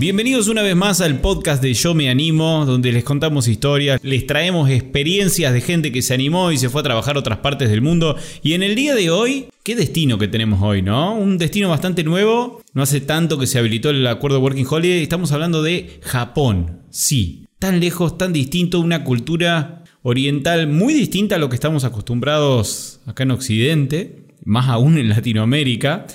Bienvenidos una vez más al podcast de Yo Me Animo, donde les contamos historias, les traemos experiencias de gente que se animó y se fue a trabajar a otras partes del mundo. Y en el día de hoy, qué destino que tenemos hoy, ¿no? Un destino bastante nuevo. No hace tanto que se habilitó el acuerdo Working Holiday. Estamos hablando de Japón. Sí, tan lejos, tan distinto, una cultura oriental muy distinta a lo que estamos acostumbrados acá en Occidente, más aún en Latinoamérica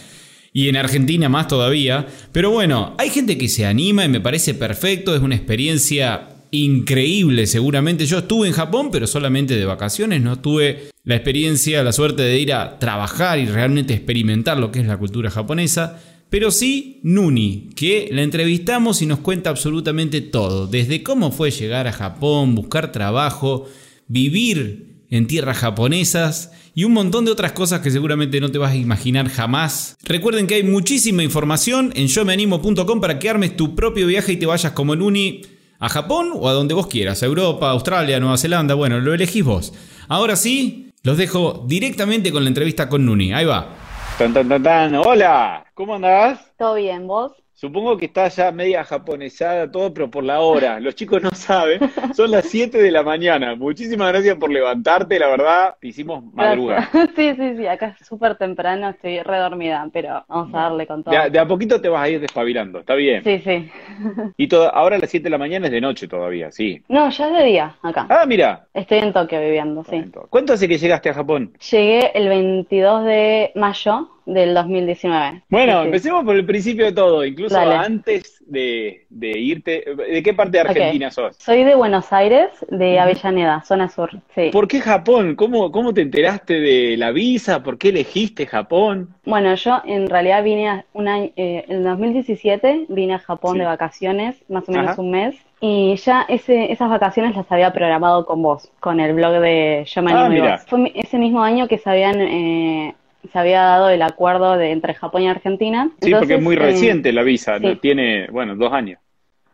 y en Argentina más todavía. Pero bueno, hay gente que se anima y me parece perfecto, es una experiencia increíble seguramente. Yo estuve en Japón, pero solamente de vacaciones, no tuve la experiencia, la suerte de ir a trabajar y realmente experimentar lo que es la cultura japonesa. Pero sí, Nuni, que la entrevistamos y nos cuenta absolutamente todo, desde cómo fue llegar a Japón, buscar trabajo, vivir en tierras japonesas y un montón de otras cosas que seguramente no te vas a imaginar jamás. Recuerden que hay muchísima información en yomeanimo.com para que armes tu propio viaje y te vayas como en uni a Japón o a donde vos quieras, a Europa, Australia, Nueva Zelanda, bueno, lo elegís vos. Ahora sí, los dejo directamente con la entrevista con Nuni. Ahí va. Tan, tan, tan, tan. Hola, ¿cómo andás? Todo bien, ¿vos? Supongo que está ya media japonesada todo, pero por la hora. Los chicos no saben. Son las 7 de la mañana. Muchísimas gracias por levantarte, la verdad. Te hicimos madrugar. Sí, sí, sí. Acá es súper temprano, estoy redormida, pero vamos a darle con todo. De a, de a poquito te vas a ir despabilando, está bien. Sí, sí. Y todo, ahora a las 7 de la mañana es de noche todavía, sí. No, ya es de día acá. Ah, mira. Estoy en Tokio viviendo, sí. ¿Cuánto hace que llegaste a Japón? Llegué el 22 de mayo del 2019. Bueno, Sí, empecemos por el principio de todo, incluso Dale. antes de, de irte. ¿De qué parte de Argentina sos? Soy de Buenos Aires, de Avellaneda, zona sur. Sí. ¿Por qué Japón? ¿Cómo, ¿Cómo te enteraste de la visa? ¿Por qué elegiste Japón? Bueno, yo en realidad vine a un año, eh, en 2017 vine a Japón Sí. de vacaciones, más o menos Ajá. un mes, y ya ese, esas vacaciones las había programado con vos, con el blog de Yo me Ah. Fue ese mismo año que se habían eh, se había dado el acuerdo de entre Japón y Argentina. Sí, porque es muy eh, reciente la visa, sí. tiene, bueno, dos años.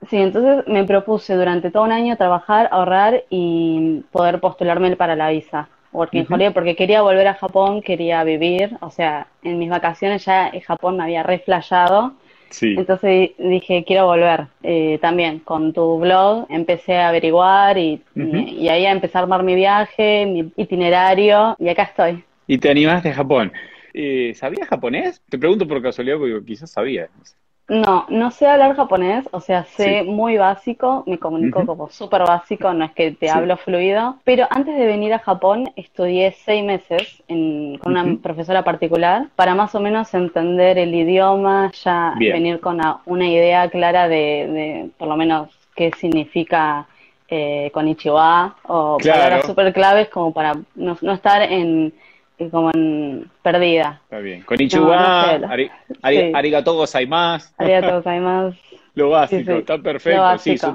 Sí, entonces me propuse durante todo un año trabajar, ahorrar y poder postularme para la visa Working Ujú. Holiday porque quería volver a Japón, quería vivir, o sea, en mis vacaciones ya Japón me había reflejado, Sí. entonces dije quiero volver. Eh, también con tu blog empecé a averiguar y, y ahí a empezar a armar mi viaje, mi itinerario y acá estoy. Y te animaste a Japón. Eh, ¿sabías japonés? Te pregunto por casualidad porque quizás sabías. No, no sé hablar japonés, o sea, sé Sí. muy básico, me comunico como súper básico, no es que te Sí. hablo fluido, pero antes de venir a Japón estudié seis meses en- con una profesora particular para más o menos entender el idioma, ya Bien. venir con una idea clara de, de por lo menos qué significa eh, konnichiwa o Claro. palabras súper claves como para no, no estar en como en perdida. Está bien. Konnichiwa, No, no sé. ari- ari- Sí. arigatou gozaimasu. Arigatou gozaimasu. Lo básico, Sí, sí. está perfecto. Sí, básico.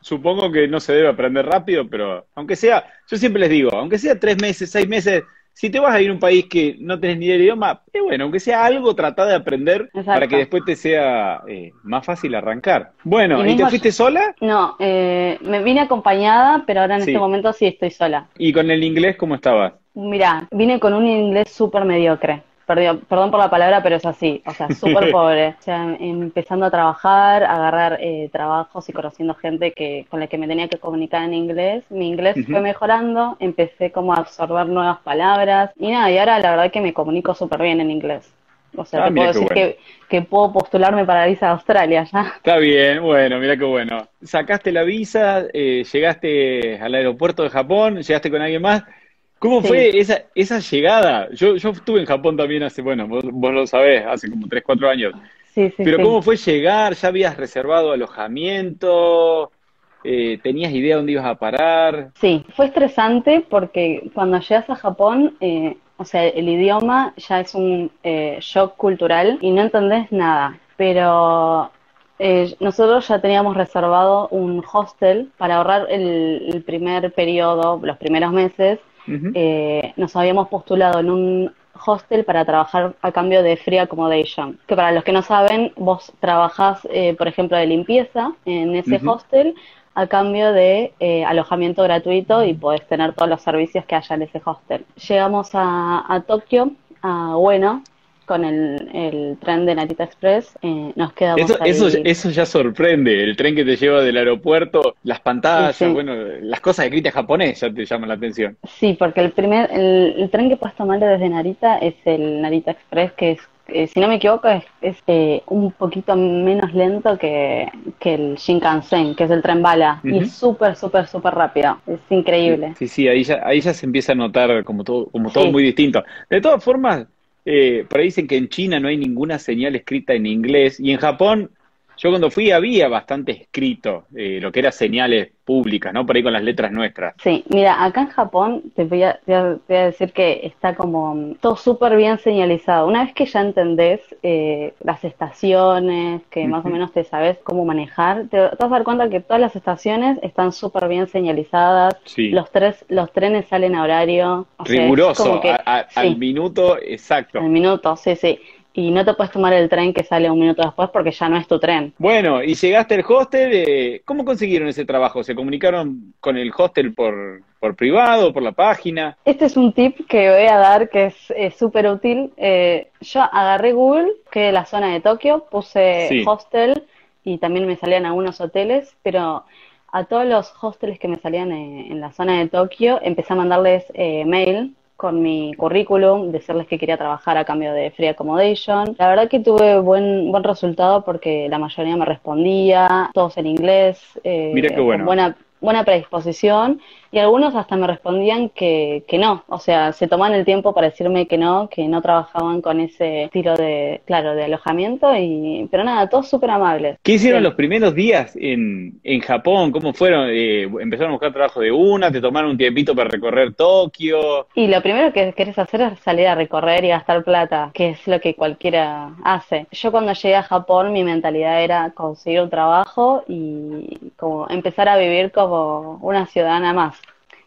su- supongo que no se debe aprender rápido, pero aunque sea, yo siempre les digo, aunque sea tres meses, seis meses, si te vas a ir a un país que no tenés ni idea del idioma, es bueno, aunque sea algo, trata de aprender para que después te sea eh, más fácil arrancar. Bueno, Y ¿y te fuiste sola? No, eh, me vine acompañada, pero ahora en Sí. este momento sí estoy sola. ¿Y con el inglés cómo estabas? Mirá, vine con un inglés súper mediocre. Perdón, perdón por la palabra, pero es así. O sea, súper pobre. O sea, empezando a trabajar, a agarrar eh, trabajos y conociendo gente que, con la que me tenía que comunicar en inglés. Mi inglés fue mejorando, empecé como a absorber nuevas palabras. Y nada, y ahora la verdad que me comunico súper bien en inglés. O sea, Ah, te puedo decir que, que puedo postularme para la visa de Australia ya. Está bien, bueno, mira qué bueno. Sacaste la visa, eh, llegaste al aeropuerto de Japón, llegaste con alguien más. ¿Cómo Sí. fue esa, esa llegada? Yo, yo estuve en Japón también hace, bueno, vos, vos lo sabés, hace como 3, 4 años. Sí, sí, Pero. ¿cómo fue llegar? ¿Ya habías reservado alojamiento? Eh, ¿tenías idea dónde ibas a parar? Sí, fue estresante porque cuando llegas a Japón, eh, o sea, el idioma ya es un eh, shock cultural y no entendés nada. Pero eh, nosotros ya teníamos reservado un hostel para ahorrar el, el primer periodo, los primeros meses. Eh, nos habíamos postulado en un hostel para trabajar a cambio de free accommodation. Que para los que no saben, vos trabajás, eh, por ejemplo, de limpieza en ese hostel a cambio de eh, alojamiento gratuito y podés tener todos los servicios que haya en ese hostel. Llegamos a, a Tokio, a Ueno, con el, el tren de Narita Express. eh, nos quedamos Eso, eso, eso ya sorprende, el tren que te lleva del aeropuerto, las pantallas, Sí, sí. bueno, las cosas escritas japonés ya te llaman la atención. Sí, porque el primer, el, el tren que puedes tomar desde Narita es el Narita Express, que es, eh, si no me equivoco, es, es, eh, un poquito menos lento que, que el Shinkansen, que es el tren bala, y es súper, súper, súper rápido. Es increíble. Sí, sí, ahí ya, ahí ya se empieza a notar como todo, como todo Sí. muy distinto. De todas formas, eh, por ahí dicen que en China no hay ninguna señal escrita en inglés y en Japón, yo cuando fui había bastante escrito eh, lo que eran señales públicas, ¿no? Por ahí con las letras nuestras. Sí, mira, acá en Japón te voy a, te voy decir que está como mm, todo súper bien señalizado. Una vez que ya entendés eh, las estaciones, que más o menos te sabes cómo manejar, te, te vas a dar cuenta que todas las estaciones están súper bien señalizadas. Sí. Los tres, los trenes salen a horario. o Riguroso, como que- a- a- sí, al minuto exacto. al minuto, sí, sí. Y no te puedes tomar el tren que sale un minuto después porque ya no es tu tren. Bueno, y llegaste al hostel, eh, ¿cómo consiguieron ese trabajo? ¿Se comunicaron con el hostel por, por privado, por la página? Este es un tip que voy a dar que es súper útil. Eh, yo agarré Google, que la zona de Tokio, puse Sí. hostel y también me salían algunos hoteles, pero a todos los hostels que me salían en la zona de Tokio empecé a mandarles eh, mail con mi currículum, decirles que quería trabajar a cambio de free accommodation. La verdad que tuve buen, buen resultado porque la mayoría me respondía, todos en inglés, eh, Mira qué con bueno. buena buena predisposición y algunos hasta me respondían que, que no, o sea, se tomaban el tiempo para decirme que no, que no trabajaban con ese estilo de, claro, de alojamiento y, pero nada, todos súper amables. ¿Qué hicieron Sí. los primeros días en, en Japón? ¿Cómo fueron? Eh, ¿Empezaron a buscar trabajo de una? ¿Te tomaron un tiempito para recorrer Tokio? Y lo primero que querés hacer es salir a recorrer y gastar plata, que es lo que cualquiera hace. Yo cuando llegué a Japón mi mentalidad era conseguir un trabajo y como empezar a vivir como una ciudadana más.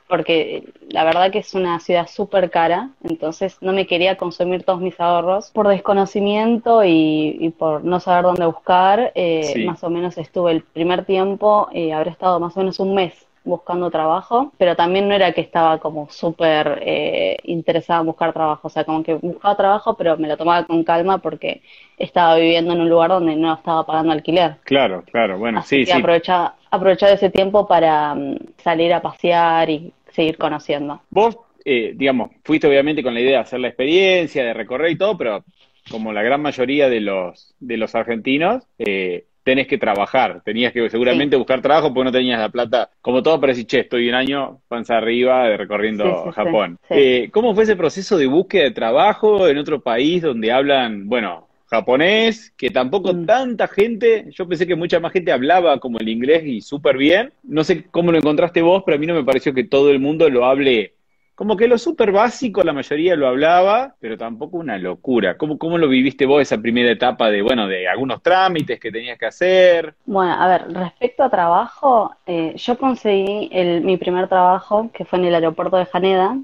Porque la verdad que es una ciudad súper cara, entonces no me quería consumir todos mis ahorros. Por desconocimiento y, y por no saber dónde buscar, eh, Sí. más o menos estuve el primer tiempo, eh, habré estado más o menos un mes buscando trabajo, pero también no era que estaba como súper eh, interesada en buscar trabajo, o sea, como que buscaba trabajo, pero me lo tomaba con calma porque estaba viviendo en un lugar donde no estaba pagando alquiler. Claro, claro, bueno, Así sí, que sí. aprovechaba, aprovechaba ese tiempo para mm, salir a pasear y seguir conociendo. Vos, eh, digamos, fuiste obviamente con la idea de hacer la experiencia, de recorrer y todo, pero como la gran mayoría de los, de los argentinos, eh, tenés que trabajar, tenías que seguramente buscar trabajo porque no tenías la plata, como todo, para decir, che, estoy un año panza arriba recorriendo Sí, sí, sí, Japón. Eh, ¿cómo fue ese proceso de búsqueda de trabajo en otro país donde hablan, bueno, japonés, que tampoco Mm. tanta gente, yo pensé que mucha más gente hablaba como el inglés y súper bien. No sé cómo lo encontraste vos, pero a mí no me pareció que todo el mundo lo hable. Como que lo súper básico la mayoría lo hablaba, pero tampoco una locura. ¿Cómo, cómo lo viviste vos esa primera etapa de, bueno, de algunos trámites que tenías que hacer? Bueno, a ver, respecto a trabajo, eh, yo conseguí el, mi primer trabajo, que fue en el aeropuerto de Haneda,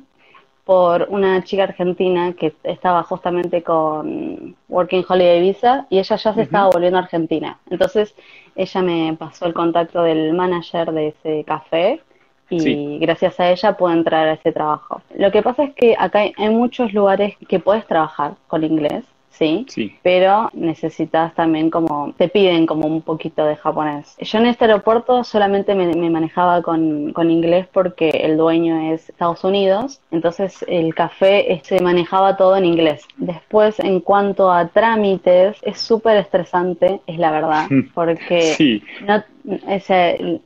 por una chica argentina que estaba justamente con Working Holiday Visa y ella ya se estaba volviendo a Argentina. Entonces, ella me pasó el contacto del manager de ese café y Sí. gracias a ella pude entrar a ese trabajo. Lo que pasa es que acá hay, muchos lugares que puedes trabajar con inglés, ¿sí? Sí. pero necesitas también como, te piden como un poquito de japonés. Yo en este aeropuerto solamente me, me manejaba con, con inglés porque el dueño es Estados Unidos, entonces el café se manejaba todo en inglés. Después, en cuanto a trámites, es súper estresante, es la verdad, porque Sí. no, ese,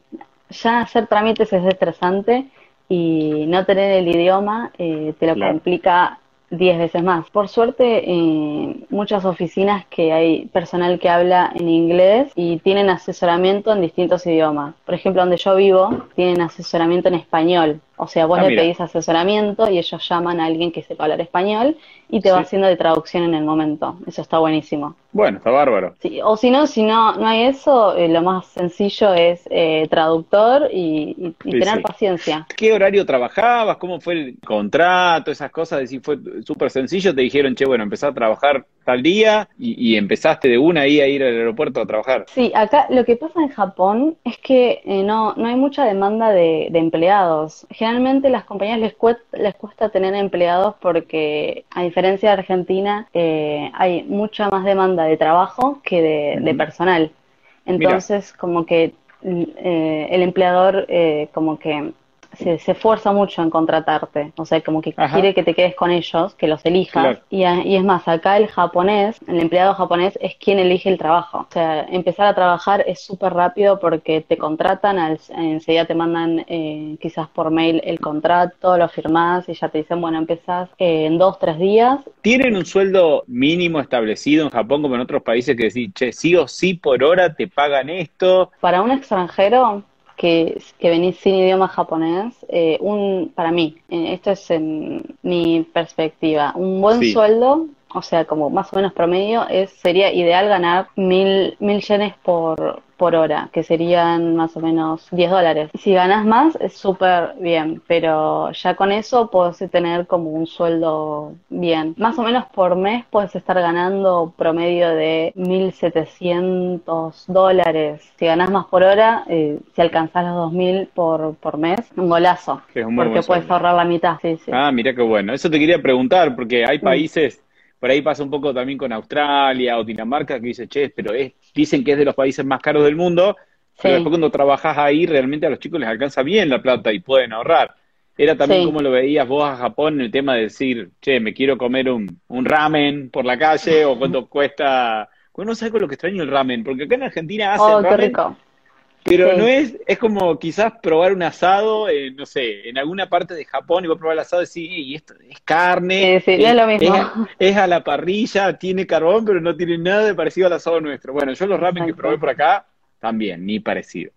ya hacer trámites es estresante y no tener el idioma eh, te lo Claro. complica 10 veces más. Por suerte, eh, muchas oficinas que hay personal que habla en inglés y tienen asesoramiento en distintos idiomas. Por ejemplo, donde yo vivo, tienen asesoramiento en español. O sea, vos Ah, le mira. pedís asesoramiento y ellos llaman a alguien que sepa hablar español y te va haciendo de traducción en el momento. Eso está buenísimo. Bueno, está bárbaro. Sí, o si no, si no, no hay eso, eh, lo más sencillo es eh, traductor y, y- y Sí, tener paciencia. ¿Qué horario trabajabas? ¿Cómo fue el contrato? Esas cosas, decir, fue súper sencillo. Te dijeron, che, bueno, empezás a trabajar tal día y, y empezaste de una ahí a ir al aeropuerto a trabajar. Sí, acá lo que pasa en Japón es que eh, no, no hay mucha demanda de, de empleados. Generalmente las compañías les cuesta, les cuesta tener empleados porque, a diferencia de Argentina, eh, hay mucha más demanda de trabajo que de, personal. Entonces, como que eh, el empleador eh, como que se, se esfuerza mucho en contratarte. O sea, como que Ajá. quiere que te quedes con ellos, que los elijas. Claro. Y, a- y es más, acá el japonés, el empleado japonés es quien elige el trabajo. O sea, empezar a trabajar es súper rápido porque te contratan, al- enseguida te mandan eh, quizás por mail el contrato, lo firmás y ya te dicen, bueno, empezás eh, en dos, tres días. ¿Tienen un sueldo mínimo establecido en Japón como en otros países que decís, che, sí o sí por hora te pagan esto? Para un extranjero que, que venís sin idioma japonés, eh, un, para mí, eh, esto es en mi perspectiva, un buen Sí. sueldo, o sea, como más o menos promedio, es, sería ideal ganar mil, mil yenes por, por hora, que serían más o menos 10 dólares. Si ganas más, es súper bien, pero ya con eso puedes tener como un sueldo bien. Más o menos por mes puedes estar ganando promedio de 1.700 dólares. Si ganas más por hora, eh, si alcanzás los 2.000 por, por mes, un golazo, Que es un porque puedes ahorrar la mitad. Sí, sí. Ah, mira qué bueno. Eso te quería preguntar, porque hay Mm. países, por ahí pasa un poco también con Australia o Dinamarca, que dice, che, pero es, dicen que es de los países más caros del mundo, pero después cuando trabajas ahí, realmente a los chicos les alcanza bien la plata y pueden ahorrar. Era también Sí. como lo veías vos a Japón en el tema de decir, che, me quiero comer un, un ramen por la calle o cuánto cuesta. Bueno, no sabes con lo que extraño el ramen, porque acá en Argentina hacen Oh, ramen, rico. Pero no es, es como quizás probar un asado, eh, no sé, en alguna parte de Japón y vos probar el asado y decís, y esto es carne, Sí, sí, es lo mismo. a- es a la parrilla, tiene carbón, pero no tiene nada de parecido al asado nuestro. Bueno, yo los ramen que probé por acá, también, ni parecido.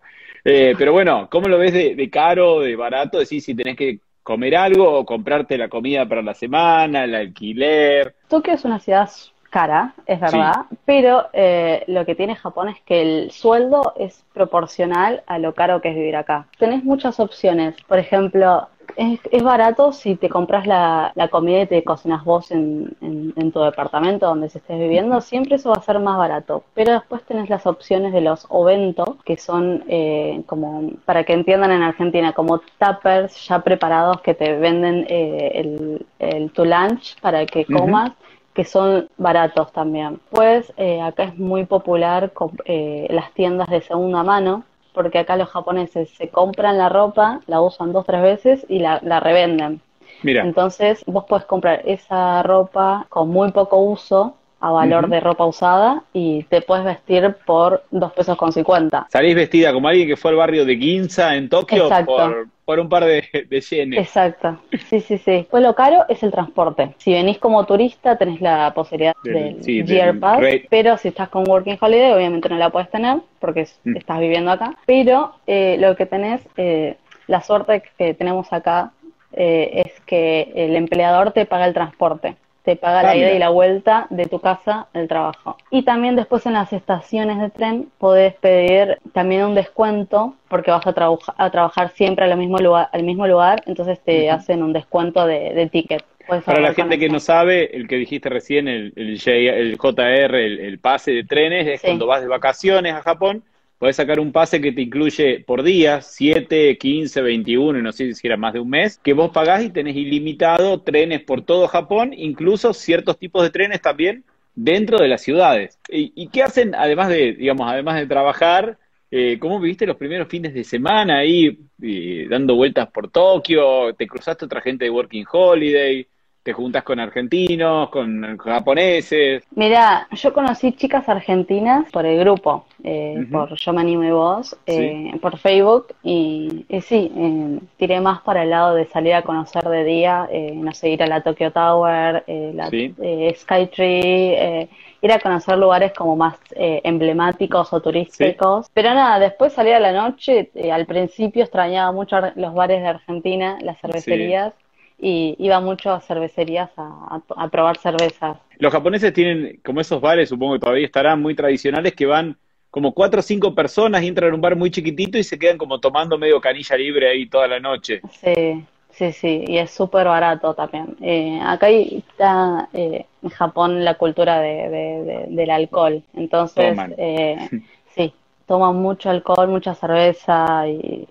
Eh, pero bueno, ¿cómo lo ves de, de caro, de barato? Decís si tenés que comer algo o comprarte la comida para la semana, el alquiler. Tokio es una ciudad cara, es verdad, pero eh, lo que tiene Japón es que el sueldo es proporcional a lo caro que es vivir acá. Tenés muchas opciones, por ejemplo, es, es barato si te compras la, la comida y te cocinas vos en, en- en tu departamento donde se estés viviendo, siempre eso va a ser más barato. Pero después tenés las opciones de los ovento, que son eh, como, para que entiendan en Argentina, como tuppers ya preparados que te venden eh, el, el- tu lunch para que comas que son baratos también. Pues eh, acá es muy popular eh, las tiendas de segunda mano, porque acá los japoneses se compran la ropa, la usan dos, tres veces y la, la revenden. Mira, Entonces vos podés comprar esa ropa con muy poco uso a valor de ropa usada y te puedes vestir por dos pesos con cincuenta. salís vestida como alguien que fue al barrio de Ginza en Tokio Exacto. por, por un par de, de yenes. Exacto, sí, sí, sí. Pues lo caro es el transporte. Si venís como turista tenés la posibilidad Del- del sí, Year del Pass, pero si estás con Working Holiday obviamente no la puedes tener porque Mm. estás viviendo acá. Pero eh, lo que tenés, eh, la suerte que tenemos acá eh, es que el empleador te paga el transporte. Te paga la ida y la vuelta de tu casa al trabajo. Y también después en las estaciones de tren podés pedir también un descuento porque vas a, trauja- a trabajar siempre al mismo lugar, al mismo lugar, entonces te hacen un descuento de, de ticket. Para la gente que eso. no sabe, el que dijiste recién, el, el, J- el JR, el, el pase de trenes, es Sí. cuando vas de vacaciones a Japón, puedes sacar un pase que te incluye por día, 7, 15, 21, y no sé si era más de un mes, que vos pagás y tenés ilimitado trenes por todo Japón, incluso ciertos tipos de trenes también dentro de las ciudades. ¿Y, y qué hacen, además de, digamos, además de trabajar? Eh, ¿Cómo viviste los primeros fines de semana ahí, eh, dando vueltas por Tokio? ¿Te cruzaste otra gente de Working Holiday? ¿Te juntas con argentinos, con japoneses? Mira, yo conocí chicas argentinas por el grupo, eh, por Yo Me Animo y Vos, eh, por Facebook, y, y sí, eh, tiré más para el lado de salir a conocer de día, eh, no sé, ir a la Tokyo Tower, eh, la Sí. Skytree, eh, ir a conocer lugares como más eh, emblemáticos o turísticos. Pero nada, después salía a la noche, al principio extrañaba mucho los bares de Argentina, las cervecerías. Y iba mucho a cervecerías a, a probar cervezas. Los japoneses tienen como esos bares, supongo que todavía estarán muy tradicionales, que van como cuatro o cinco personas y entran en un bar muy chiquitito y se quedan como tomando medio canilla libre ahí toda la noche. Sí, Sí, sí, y es súper barato también. Eh, acá está eh, en Japón la cultura de, del alcohol, entonces eh, sí, toman mucho alcohol, mucha cerveza y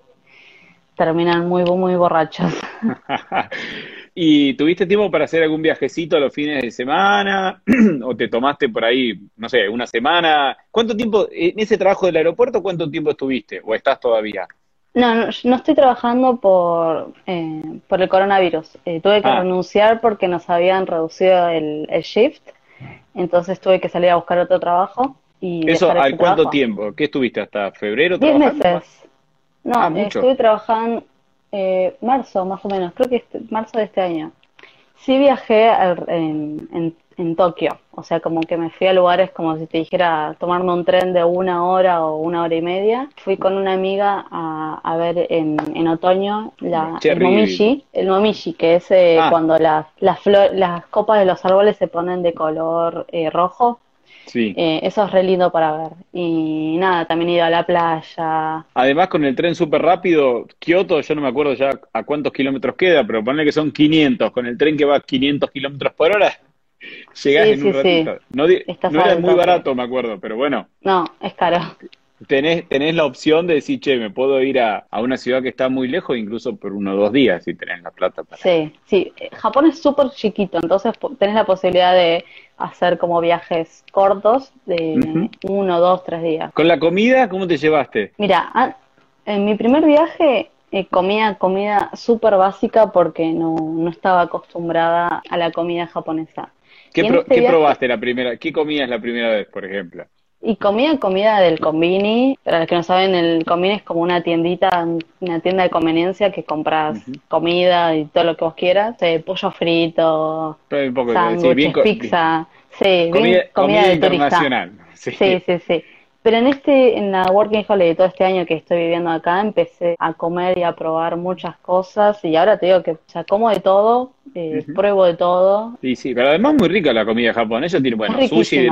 terminan muy, muy borrachos. ¿Y tuviste tiempo para hacer algún viajecito a los fines de semana? ¿O te tomaste por ahí, no sé, una semana? ¿Cuánto tiempo, en ese trabajo del aeropuerto, cuánto tiempo estuviste? ¿O estás todavía? No, no, estoy trabajando por, eh, por el coronavirus. Eh, tuve que ah. renunciar porque nos habían reducido el, shift, entonces tuve que salir a buscar otro trabajo. Y ¿Eso al cuánto tiempo? ¿Qué estuviste hasta febrero? Diez meses. No, ah, estuve trabajando eh, marzo más o menos, creo que este, marzo de este año. Sí viajé en, en en Tokio. O sea, como que me fui a lugares como si te dijera tomarme un tren de una hora o una hora y media. Fui con una amiga a, a ver en, en otoño la, el momiji, el momiji, que es eh, ah. cuando las, las, las copas de los árboles se ponen de color eh, rojo. Sí. Eh, eso es re lindo para ver. Y nada, también he ido a la playa. Además, con el tren súper rápido, Kioto, yo no me acuerdo ya a cuántos kilómetros queda, pero ponle que son 500. Con el tren que va a 500 kilómetros por hora, Llegás en un ratito. No, era muy barato, me acuerdo, pero bueno. No, es caro. Tenés, tenés la opción de decir, che, me puedo ir a, una ciudad que está muy lejos, incluso por uno o dos días, si tenés la plata para. Sí, sí. Japón es súper chiquito, entonces tenés la posibilidad de hacer como viajes cortos de uno, dos, tres días. ¿Con la comida, cómo te llevaste? Mira, en mi primer viaje eh, comía comida súper básica porque no, no estaba acostumbrada a la comida japonesa. ¿Qué, este probaste la primera? ¿Qué comías la primera vez, por ejemplo? Y comía comida del Combini. Para los que no saben, el Combini es como una tiendita, una tienda de conveniencia que compras comida y todo lo que vos quieras. Eh, pollo frito, sándwiches, pizza. Sí, comida, comida, internacional. Sí. sí, sí, sí. Pero en este, en la Working Holiday todo este año que estoy viviendo acá, empecé a comer y a probar muchas cosas y ahora te digo que, o sea, como de todo, eh, pruebo de todo. Sí, sí, pero además muy rica la comida japonesa, tiene, bueno, sushi,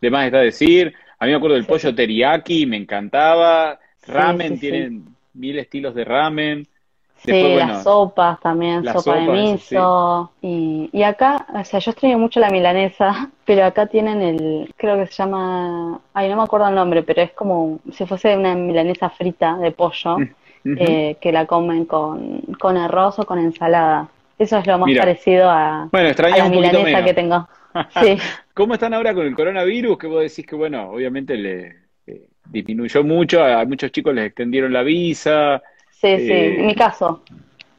de más está decir, a mí me acuerdo del pollo teriyaki, me encantaba, ramen, tienen mil estilos de ramen. sí, las sopas también, sopa de miso. Y, y acá, o sea, yo extraño mucho la milanesa, pero acá tienen el, creo que se llama, ay, no me acuerdo el nombre, pero es como si fuese una milanesa frita de pollo, mm, eh, que la comen con, con arroz o con ensalada. Eso es lo más parecido a, bueno, a la milanesa que tengo. Sí. ¿Cómo están ahora con el coronavirus? Que vos decís que, bueno, obviamente le eh, disminuyó mucho, a muchos chicos les extendieron la visa. Sí, sí, eh, en mi caso.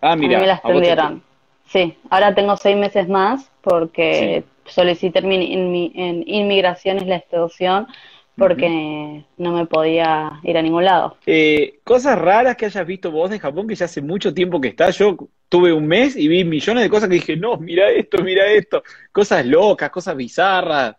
Ah, mira. A mí me la extendieron. Sí, ahora tengo seis meses más porque solicité en, en, en inmigraciones la extensión porque no me podía ir a ningún lado. Eh, cosas raras que hayas visto vos de Japón, que ya hace mucho tiempo que estás. Yo tuve un mes y vi millones de cosas que dije, no, mira esto, mira esto. Cosas locas, cosas bizarras.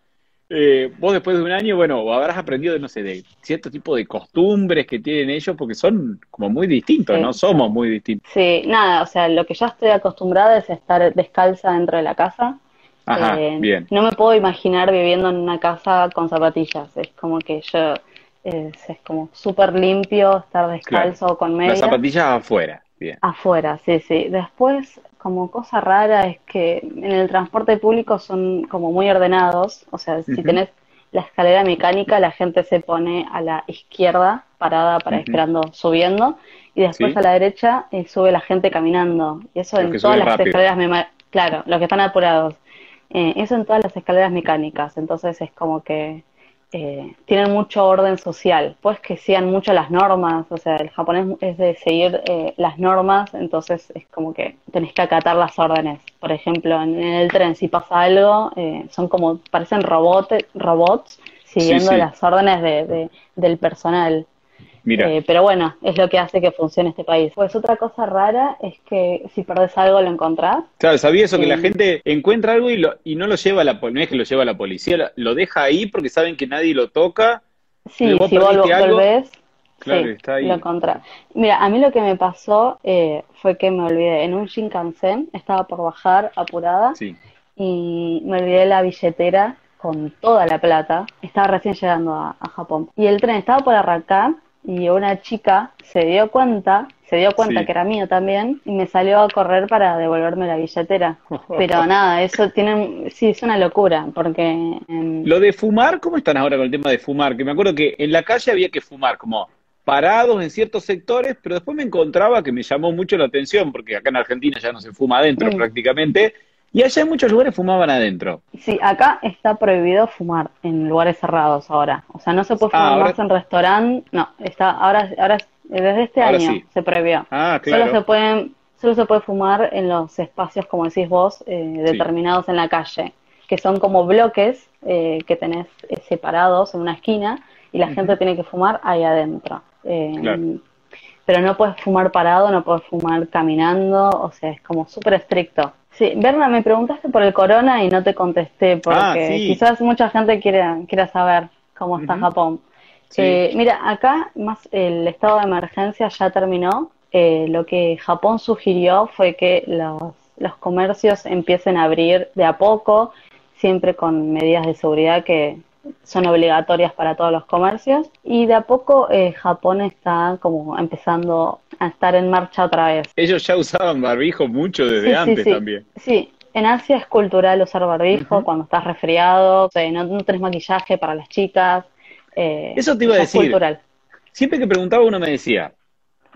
Eh, vos después de un año, bueno, habrás aprendido, no sé, de cierto tipo de costumbres que tienen ellos, porque son como muy distintos, ¿no? Somos muy distintos. Sí, nada, o sea, lo que ya estoy acostumbrada es estar descalza dentro de la casa. Ajá, eh, bien. No me puedo imaginar viviendo en una casa con zapatillas. Es como que yo es, como súper limpio estar descalzo con medias. Las zapatillas afuera, bien. Afuera, sí, sí. Después, como cosa rara es que en el transporte público son como muy ordenados. O sea, si tenés la escalera mecánica, la gente se pone a la izquierda, parada para esperando, subiendo, y después a la derecha eh, sube la gente caminando. Y eso en todas las escaleras, claro, los que están apurados. Eh, eso en todas las escaleras mecánicas, entonces es como que eh, tienen mucho orden social, pues que sean mucho las normas, o sea, el japonés es de seguir eh, las normas, entonces es como que tenés que acatar las órdenes. Por ejemplo, en, el tren si pasa algo, son como, parecen robots siguiendo las órdenes de, del personal. Eh, pero bueno, es lo que hace que funcione este país. Pues otra cosa rara es que si perdés algo lo encontrás. Claro, sabía eso, que la gente encuentra algo y, lo, y no lo lleva a la policía, no es que lo lleva a la policía, lo- lo deja ahí porque saben que nadie lo toca. Sí, vos si vos algo, volvés, claro, sí, está ahí. lo encontrás. Mira, a mí lo que me pasó eh, fue que me olvidé en un Shinkansen, estaba por bajar apurada Sí. y me olvidé la billetera con toda la plata. Estaba recién llegando a, a Japón. Y el tren estaba por arrancar y una chica se dio cuenta, se dio cuenta Sí. que era mío también y me salió a correr para devolverme la billetera. Pero nada, eso tiene, sí, es una locura porque em, Lo de fumar, ¿cómo están ahora con el tema de fumar? Que me acuerdo que en la calle había que fumar, como parados en ciertos sectores, pero después me encontraba que me llamó mucho la atención, porque acá en Argentina ya no se fuma adentro Mm. prácticamente, y allá en muchos lugares fumaban adentro. Sí, acá está prohibido fumar en lugares cerrados ahora. O sea, no se puede Ah, fumar más en restaurante. No, está ahora, ahora desde este Ahora año sí. se prohibió. Ah, Solo se claro. pueden, solo se puede fumar en los espacios, como decís vos, eh, determinados en la calle, que son como bloques eh, que tenés eh, separados en una esquina y la gente tiene que fumar ahí adentro. Eh, Claro. Pero no puedes fumar parado, no puedes fumar caminando, o sea, es como súper estricto. Sí, Berna, me preguntaste por el corona y no te contesté porque Ah, sí. quizás mucha gente quiera, quiera saber cómo está. Japón. Sí. Eh, mira, acá más el estado de emergencia ya terminó. Eh, lo que Japón sugirió fue que los, los comercios empiecen a abrir de a poco, siempre con medidas de seguridad que son obligatorias para todos los comercios. Y de a poco eh, Japón está como empezando a estar en marcha otra vez. Ellos ya usaban barbijo mucho desde Sí, antes sí. también. Sí, en Asia es cultural usar barbijo cuando estás resfriado, eh, no, no tenés maquillaje para las chicas. eh, Eso te iba a decir. cultural. Siempre que preguntaba uno me decía,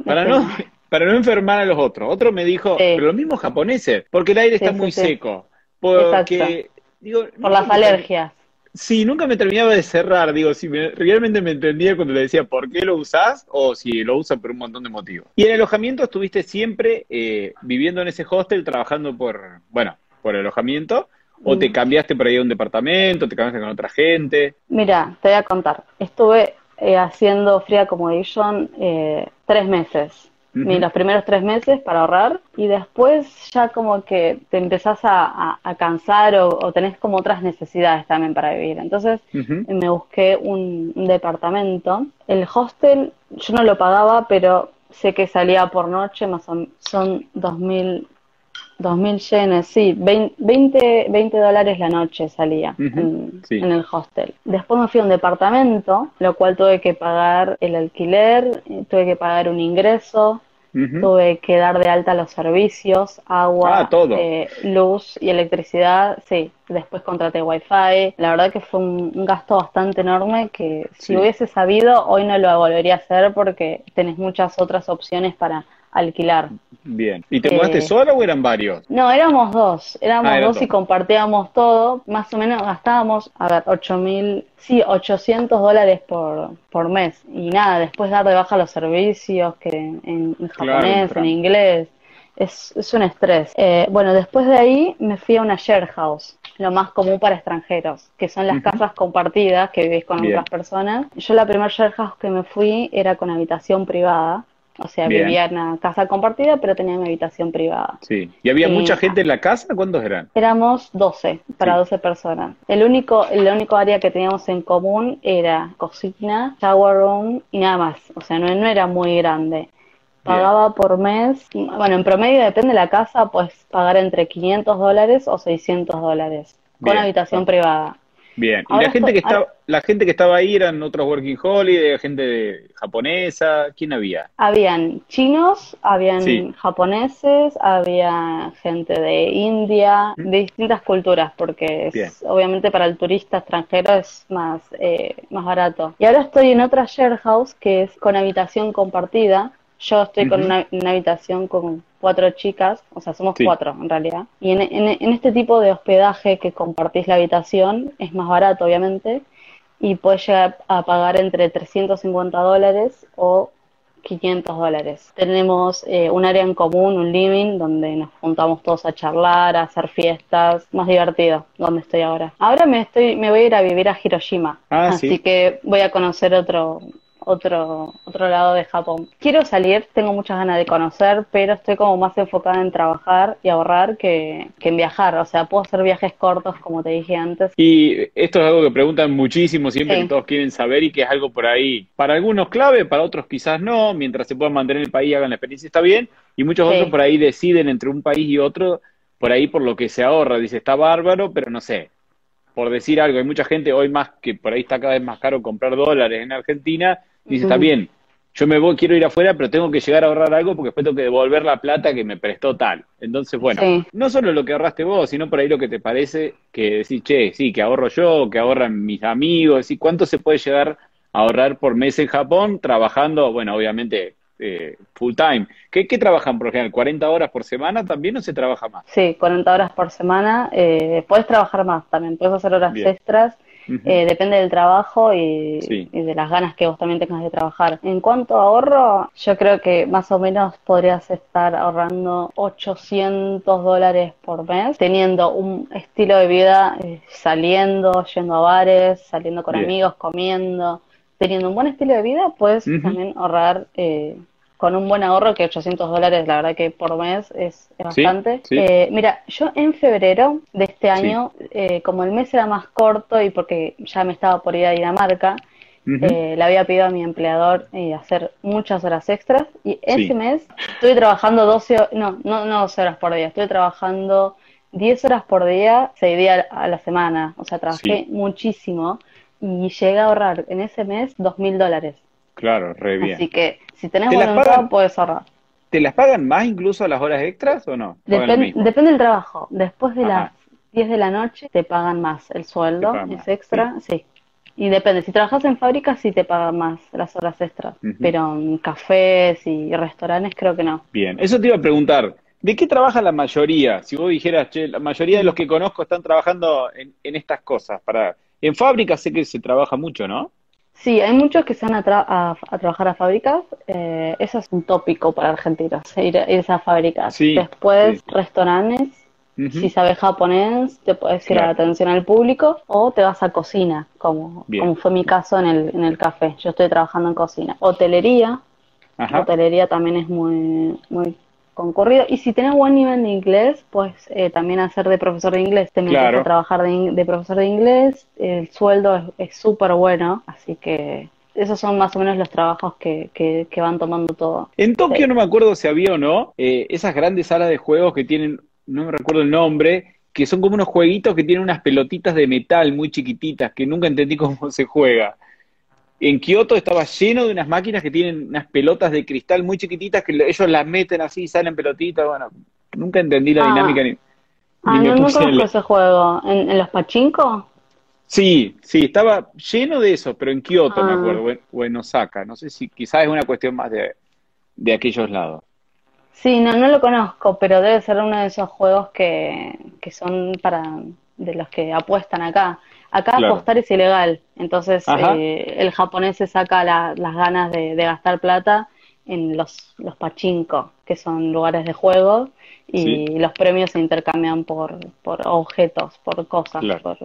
para no, para no enfermar a los otros. Otro me dijo, pero los mismos japoneses, porque el aire está muy seco. Porque, digo, Por las alergias. Sí, nunca me terminaba de cerrar. Digo, si me- realmente me entendía cuando le decía por qué lo usás o si lo usan por un montón de motivos. Y en alojamiento estuviste siempre eh, viviendo en ese hostel, trabajando por, bueno, por alojamiento, o te Mm. cambiaste por ahí a un departamento, te cambiaste con otra gente. Mira, te voy a contar. Estuve eh, haciendo Free Accommodation eh, tres meses. Ujú. Mi- Los primeros tres meses para ahorrar y después ya como que te empezás a, a- a cansar o, o tenés como otras necesidades también para vivir. Entonces me busqué un, un departamento. El hostel yo no lo pagaba, pero sé que salía por noche, más o son 2.000 2.000 yenes, sí, 20, 20, 20 dólares la noche salía en, sí. en el hostel. Después me fui a un departamento, lo cual tuve que pagar el alquiler, eh, tuve que pagar un ingreso, tuve que dar de alta los servicios, agua, Ah, todo. eh, luz y electricidad, sí. Después contraté wifi. La verdad que fue un, un gasto bastante enorme que si Sí. hubiese sabido hoy no lo volvería a hacer porque tenés muchas otras opciones para alquilar. Bien. ¿Y te Eh, mudaste sola o eran varios? No, éramos dos, éramos Ah, dos y compartíamos todo, más o menos gastábamos, a ver, ocho mil, sí, 800 dólares por, por mes. Y nada, después dar de baja los servicios, que en, japonés, en inglés, es, es un estrés. Eh, bueno, después de ahí me fui a una share house, lo más común para extranjeros, que son las casas compartidas que vivís con Bien. otras personas. Yo la primera share house que me fui era con habitación privada. O sea, Bien. vivía en una casa compartida, pero tenía mi habitación privada. Sí. ¿Y había mucha gente en la casa? ¿Cuántos eran? Éramos 12, para Sí. 12 personas. El único, el único área que teníamos en común era cocina, shower room y nada más. O sea, no, no era muy grande. Pagaba por mes, bueno, en promedio depende de la casa, puedes pagar entre 500 dólares o 600 dólares con Bien. habitación privada. Bien. ¿Y Ahora la gente que estaba, la gente que estaba ahí eran otros working holiday, gente de- japonesa? ¿Quién había? Habían chinos, habían Sí. japoneses, había gente de India, de distintas culturas, porque es- obviamente para el turista extranjero es más, eh, más barato. Y ahora estoy en otra share house que es con habitación compartida. Yo estoy con una, una habitación con cuatro chicas, o sea, somos Sí. cuatro en realidad. Y en, en- en este tipo de hospedaje que compartís la habitación es más barato, obviamente, y puedes llegar a pagar entre 350 dólares o 500 dólares. Tenemos eh, un área en común, un living, donde nos juntamos todos a charlar, a hacer fiestas, más divertido, donde estoy ahora. Ahora me estoy, me voy a ir a vivir a Hiroshima, Ah, así sí. que voy a conocer otro, otro, otro lado de Japón. Quiero salir, tengo muchas ganas de conocer, pero estoy como más enfocada en trabajar y ahorrar que, que en viajar. O sea, puedo hacer viajes cortos, como te dije antes. Y esto es algo que preguntan muchísimo, siempre que todos quieren saber y que es algo por ahí, para algunos clave, para otros quizás no, mientras se puedan mantener el país y hagan la experiencia está bien, y muchos otros por ahí deciden entre un país y otro, por ahí por lo que se ahorra, dice, está bárbaro, pero no sé, por decir algo, hay mucha gente hoy más que por ahí está cada vez más caro comprar dólares en Argentina, dice, está bien, yo me voy, quiero ir afuera, pero tengo que llegar a ahorrar algo porque después tengo que devolver la plata que me prestó tal. Entonces, bueno, no solo lo que ahorraste vos, sino por ahí lo que te parece que decís, che, sí, que ahorro yo, que ahorran mis amigos, y cuánto se puede llegar a ahorrar por mes en Japón trabajando, bueno, obviamente eh, full time. ¿Qué, trabajan por ejemplo? ¿40 horas por semana también o se trabaja más? Sí, 40 horas por semana. Eh, puedes trabajar más también, puedes hacer horas extras. Eh, depende del trabajo y, de las ganas que vos también tengas de trabajar. En cuanto a ahorro, yo creo que más o menos podrías estar ahorrando 800 dólares por mes, teniendo un estilo de vida saliendo, yendo a bares, saliendo con amigos, comiendo, teniendo un buen estilo de vida, puedes también ahorrar eh, con un buen ahorro, que 800 dólares, la verdad que por mes es, bastante. Eh, mira, yo en febrero de este año, eh, como el mes era más corto y porque ya me estaba por ir a Dinamarca, eh, le había pedido a mi empleador hacer muchas horas extras y ese mes estuve trabajando 12, no, no, no 12 horas por día, estuve trabajando 10 horas por día, 6 días a la semana, o sea, trabajé muchísimo y llegué a ahorrar en ese mes dos mil dólares. Claro, re bien. Así que si tenés voluntad, puedes ahorrar. ¿Te las pagan más incluso las horas extras o no? depende del trabajo. Después de las 10 de la noche te pagan más el sueldo, es extra, sí. Y depende, si trabajas en fábricas sí te pagan más las horas extras, pero en cafés y restaurantes creo que no. Bien, eso te iba a preguntar. ¿De qué trabaja la mayoría? Si vos dijeras, che, la mayoría de los que conozco están trabajando en, en estas cosas. Para En fábricas sé que se trabaja mucho, ¿no? Sí, hay muchos que se van a, trabajar a fábricas. Eh, eso es un tópico para argentinos, ir, irse a fábricas. Después, restaurantes. Si sabes japonés, te puedes ir a la atención al público o te vas a cocina, como, como fue mi caso en el, en el café. Yo estoy trabajando en cocina. Hotelería. Hotelería también es muy, muy concurrido. Y si tenés buen nivel de inglés, pues eh, también hacer de profesor de inglés. Te metes a trabajar de, profesor de inglés, el sueldo es súper bueno, así que esos son más o menos los trabajos que, que, van tomando todo. En Tokio no me acuerdo si había o no, eh, esas grandes salas de juegos que tienen, no me recuerdo el nombre, que son como unos jueguitos que tienen unas pelotitas de metal muy chiquititas, que nunca entendí cómo se juega en Kioto estaba lleno de unas máquinas que tienen unas pelotas de cristal muy chiquititas que ellos las meten así y salen pelotitas. Bueno, nunca entendí la ah. dinámica ni, ah, no, no conozco ese juego. ¿En, los pachinko? Sí, sí, estaba lleno de eso, pero en Kioto me ah. acuerdo, o en, Osaka. No sé si quizás es una cuestión más de, de aquellos lados. Sí, no, no lo conozco, pero debe ser uno de esos juegos que, que son para de los que apuestan acá. Acá apostar es ilegal, entonces eh, el japonés se saca las ganas de, gastar plata en los, los pachinko, que son lugares de juego, y los premios se intercambian por, por objetos, por cosas, por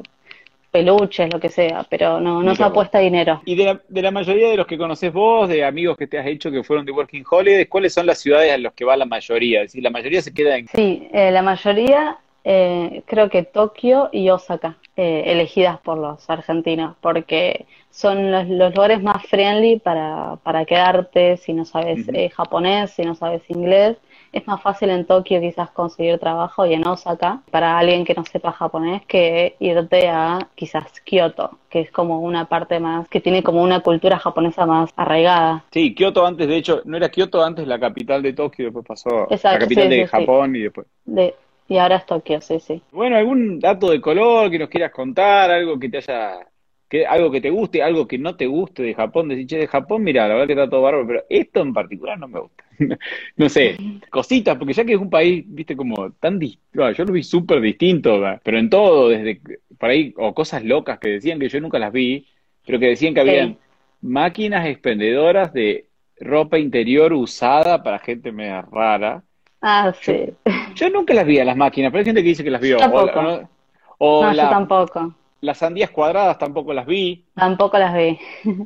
peluches, lo que sea, pero no, no se apuesta dinero. Y de la, de la mayoría de los que conoces vos, de amigos que te has hecho que fueron de Working Holidays, ¿cuáles son las ciudades a las que va la mayoría? Es decir, la mayoría se queda en... Sí, eh, la mayoría eh, creo que Tokio y Osaka, eh, elegidas por los argentinos, porque son los, lugares más friendly para, para quedarte si no sabes eh, japonés, si no sabes inglés. Es más fácil en Tokio quizás conseguir trabajo y en Osaka para alguien que no sepa japonés que irte a quizás Kioto, que es como una parte más, que tiene como una cultura japonesa más arraigada. Sí, Kioto antes, de hecho, no era Kioto antes la capital de Tokio, después pasó la capital de Japón y después. De, y ahora es Tokio, sí, sí. Bueno, algún dato de color que nos quieras contar, algo que te haya, que, algo que te guste, algo que no te guste de Japón, decir, che, de Japón, mira, la verdad que está todo bárbaro, pero esto en particular no me gusta. no sé, cositas, porque ya que es un país, viste, como tan distinto, yo lo vi súper distinto, pero en todo, desde por ahí, o cosas locas que decían que yo nunca las vi, pero que decían que habían máquinas expendedoras de ropa interior usada para gente media rara Ah, sí. Yo, nunca las vi a las máquinas, pero hay gente que dice que las vio. Tampoco. O, no, yo tampoco. Las sandías cuadradas tampoco las vi. Tampoco las vi.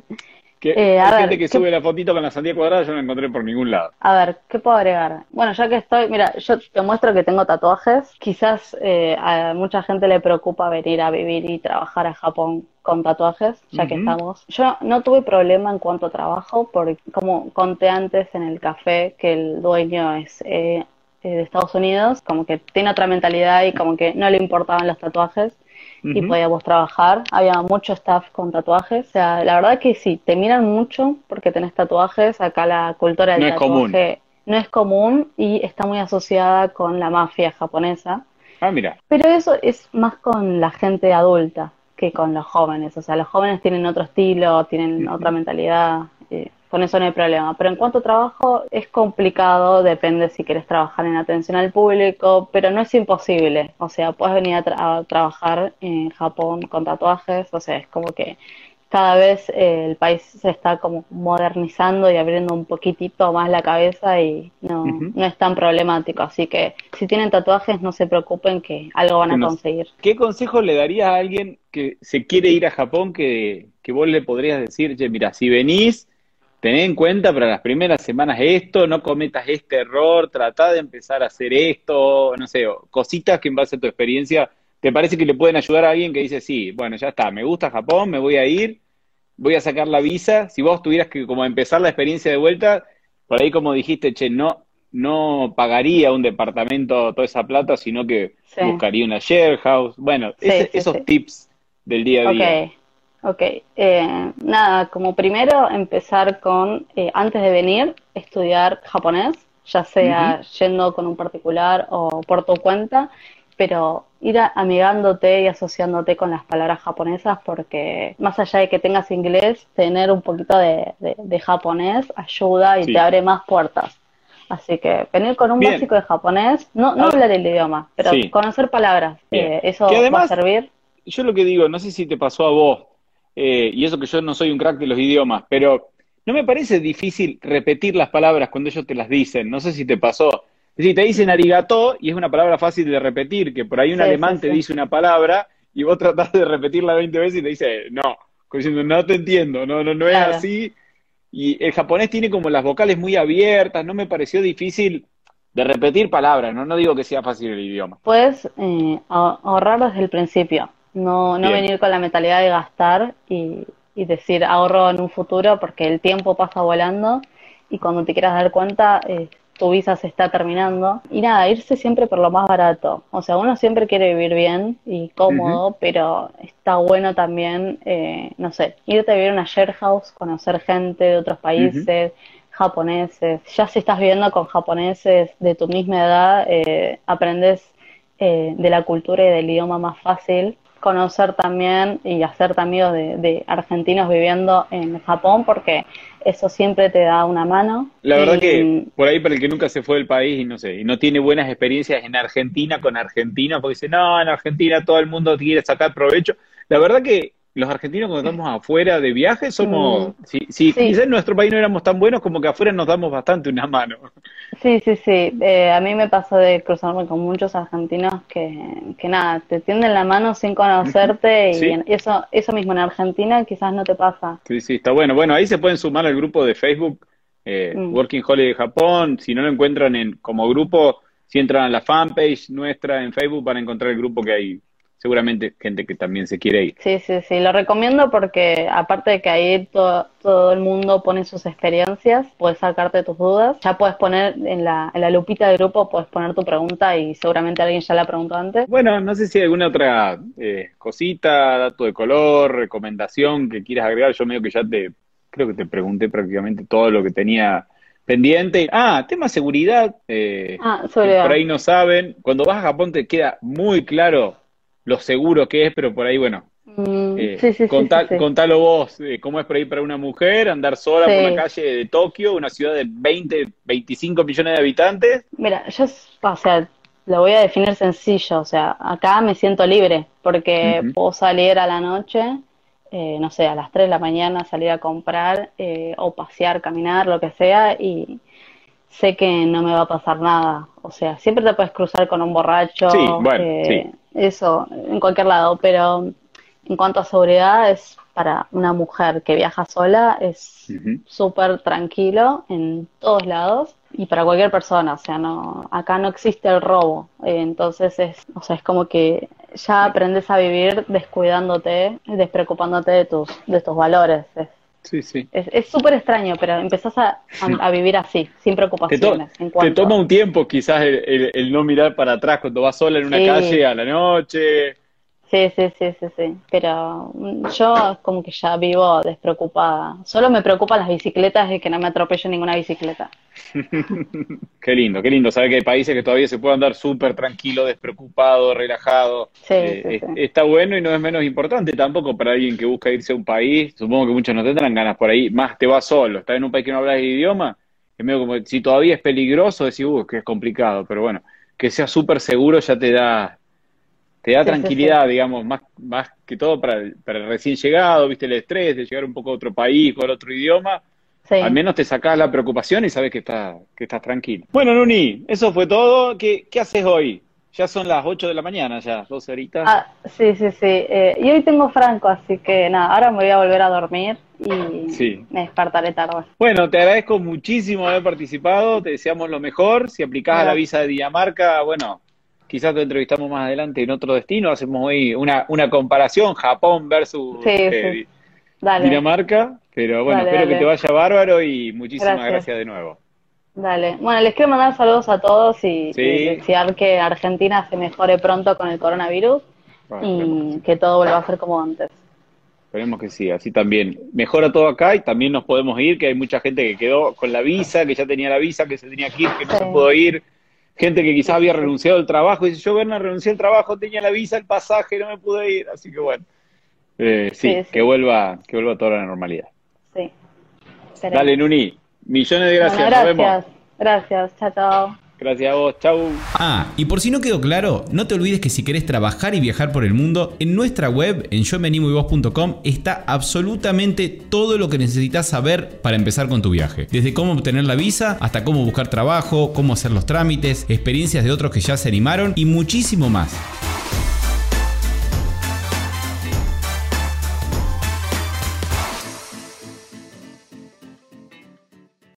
Que Eh, a hay ver, gente que ¿qué- sube la fotito con la sandía cuadrada, yo no la encontré por ningún lado. A ver, ¿qué puedo agregar? Bueno, ya que estoy, mira, yo te muestro que tengo tatuajes. Quizás eh, a mucha gente le preocupa venir a vivir y trabajar a Japón con tatuajes, ya que estamos. Yo no tuve problema en cuanto a trabajo, porque como conté antes en el café que el dueño es eh, de Estados Unidos, como que tiene otra mentalidad y como que no le importaban los tatuajes y podíamos trabajar. Había mucho staff con tatuajes. O sea, la verdad que sí, te miran mucho porque tenés tatuajes. Acá la cultura del No es común. tatuaje no es común y está muy asociada con la mafia japonesa. Ah, mira. Pero eso es más con la gente adulta que con los jóvenes. O sea, los jóvenes tienen otro estilo, tienen otra mentalidad. eh, con eso no hay problema. Pero en cuanto a trabajo, es complicado, depende si quieres trabajar en atención al público, pero no es imposible. O sea, puedes venir a, tra- a trabajar en Japón con tatuajes. O sea, es como que cada vez eh, el país se está como modernizando y abriendo un poquitito más la cabeza y no, no es tan problemático. Así que si tienen tatuajes, no se preocupen que algo van a conseguir. ¿Qué consejo le darías a alguien que se quiere ir a Japón que, que vos le podrías decir, che, mira, si venís, tened en cuenta para las primeras semanas esto, no cometas este error, tratá de empezar a hacer esto, no sé, cositas que en base a tu experiencia te parece que le pueden ayudar a alguien que dice, sí, bueno, ya está, me gusta Japón, me voy a ir, voy a sacar la visa. Si vos tuvieras que como empezar la experiencia de vuelta, por ahí como dijiste, che, no, no pagaría un departamento toda esa plata, sino que Sí. buscaría una share house. Bueno, Sí, ese- sí, esos tips del día a día. Ok. Eh, nada, como primero empezar con, eh, antes de venir, estudiar japonés, ya sea yendo con un particular o por tu cuenta, pero ir a- amigándote y asociándote con las palabras japonesas porque más allá de que tengas inglés, tener un poquito de, de- de japonés ayuda y Sí. te abre más puertas. Así que venir con un Bien. básico de japonés, no, no Ah. hablar el idioma, pero Sí. conocer palabras, eh, eso va a servir. Yo lo que digo, no sé si te pasó a vos, eh, y eso que yo no soy un crack de los idiomas, pero no me parece difícil repetir las palabras cuando ellos te las dicen. No sé si te pasó. Es decir, te dicen arigato y es una palabra fácil de repetir, que por ahí un Sí, alemán sí, te sí. dice una palabra y vos tratás de repetirla 20 veces y te dice, no, diciendo, no te entiendo, no, no, no es Claro. así. Y el japonés tiene como las vocales muy abiertas, no me pareció difícil de repetir palabras, no, no digo que sea fácil el idioma. Puedes eh, ahorrar desde el principio, no, no Bien. venir con la mentalidad de gastar y, y decir ahorro en un futuro porque el tiempo pasa volando y cuando te quieras dar cuenta eh, tu visa se está terminando. Y nada, irse siempre por lo más barato. O sea, uno siempre quiere vivir bien y cómodo, pero está bueno también, eh, no sé, irte a vivir a una share house, conocer gente de otros países, japoneses. Ya si estás viviendo con japoneses de tu misma edad, eh, aprendes eh, de la cultura y del idioma más fácil. Conocer también y hacerte amigos de, de argentinos viviendo en Japón, porque eso siempre te da una mano. La verdad Y- que por ahí para el que nunca se fue del país y no sé, y no tiene buenas experiencias en Argentina con argentinos, porque dice, no, en Argentina todo el mundo quiere sacar provecho. La verdad que los argentinos cuando estamos afuera de viaje somos, si, si Mm. Sí. quizás en nuestro país no éramos tan buenos, como que afuera nos damos bastante una mano. Sí, sí, sí. Eh, a mí me pasó de cruzarme con muchos argentinos que, que nada, te tienden la mano sin conocerte y eso, eso mismo en Argentina quizás no te pasa. Sí, sí, está bueno. Bueno, ahí se pueden sumar al grupo de Facebook, eh, Mm. Working Holiday Japón. Si no lo encuentran en, como grupo, si entran a la fanpage nuestra en Facebook van a encontrar el grupo que hay seguramente gente que también se quiere ir. Sí, sí, sí, lo recomiendo porque aparte de que ahí to- todo el mundo pone sus experiencias, puedes sacarte tus dudas, ya puedes poner en la, en la lupita del grupo, puedes poner tu pregunta y seguramente alguien ya la preguntó antes. Bueno, no sé si hay alguna otra eh, cosita, dato de color, recomendación que quieras agregar. Yo medio que ya te, creo que te pregunté prácticamente todo lo que tenía pendiente. Ah, tema seguridad. eh, Ah, sobre por ahí no saben. Cuando vas a Japón te queda muy claro lo seguro que es, pero por ahí, bueno, Mm, eh, sí, sí, sí, contá- sí, sí. contalo vos, eh, cómo es por ahí para una mujer andar sola por Sí. la calle de Tokio, una ciudad de 20, 25 millones de habitantes. Mira, yo, o sea, lo voy a definir sencillo, o sea, acá me siento libre porque puedo salir a la noche, eh, no sé, a las 3 de la mañana salir a comprar eh, o pasear, caminar, lo que sea, y sé que no me va a pasar nada. O sea, siempre te puedes cruzar con un borracho, Sí, bueno, eh, eso, en cualquier lado, pero en cuanto a seguridad, es para una mujer que viaja sola, es Ujú. súper tranquilo en todos lados y para cualquier persona, o sea, no, acá no existe el robo, eh, entonces es, o sea, es como que ya aprendes a vivir descuidándote, despreocupándote de tus, de tus valores. Es Sí, sí. es súper extraño, pero empezás a, a- a vivir así, sin Te, to- preocupaciones. en te toma un tiempo quizás el, el- el no mirar para atrás cuando vas sola en una Sí. calle a la noche. Sí, sí, sí, sí, sí. Pero mm, yo como que ya vivo despreocupada. Solo me preocupan las bicicletas y que no me atropelle ninguna bicicleta. Qué lindo, qué lindo saber que hay países que todavía se puede andar súper tranquilo, despreocupado, relajado. Sí, Eh, sí, es- sí. Está bueno y no es menos importante tampoco para alguien que busca irse a un país. Supongo que muchos no tendrán ganas por ahí. Más te vas solo, estás en un país que no hablas el idioma. Es medio como si todavía es peligroso, decir, uh, que es complicado. Pero bueno, que sea súper seguro ya te da, te da Sí, sí, tranquilidad, digamos, más, más que todo para el, para el recién llegado, viste el estrés de llegar un poco a otro país con otro idioma. Sí. Al menos te sacás la preocupación y sabes que, está, que estás tranquilo. Bueno, Nuni, eso fue todo. ¿Qué, qué haces hoy? Ya son las 8 de la mañana, ya, 12 horitas. Ah, sí, sí, sí. Eh, y hoy tengo Franco, así que nada, ahora me voy a volver a dormir y Sí. me despertaré tarde. Bueno, te agradezco muchísimo haber participado, te deseamos lo mejor. Si aplicás a la visa de Dinamarca, bueno, quizás te entrevistamos más adelante en otro destino. Hacemos hoy una, una comparación, Japón versus Sí, eh, sí. Dinamarca. Pero bueno, Dale, espero que te vaya bárbaro y muchísimas Gracias. gracias de nuevo. dale. Bueno, les quiero mandar saludos a todos y, Sí. y desear que Argentina se mejore pronto con el coronavirus Bueno, esperemos, y que todo vuelva a ser como antes. esperemos que sí, así también. Mejora todo acá y también nos podemos ir, que hay mucha gente que quedó con la visa, que ya tenía la visa, que se tenía que ir, que no se pudo ir. Gente que quizás había renunciado al trabajo y dice, yo bueno, renuncié al trabajo, tenía la visa, el pasaje, no me pude ir. Así que bueno, Eh, sí, Sí, sí. que vuelva, que vuelva toda la normalidad. Sí. Dale, Nuni, millones de gracias, Bueno, nos vemos. gracias. Gracias. Chao, chao. Gracias a vos, chau. Ah, y por si no quedó claro, no te olvides que si querés trabajar y viajar por el mundo, en nuestra web, en yo me animo y vos.com, está absolutamente todo lo que necesitas saber para empezar con tu viaje. Desde cómo obtener la visa, hasta cómo buscar trabajo, cómo hacer los trámites, experiencias de otros que ya se animaron y muchísimo más.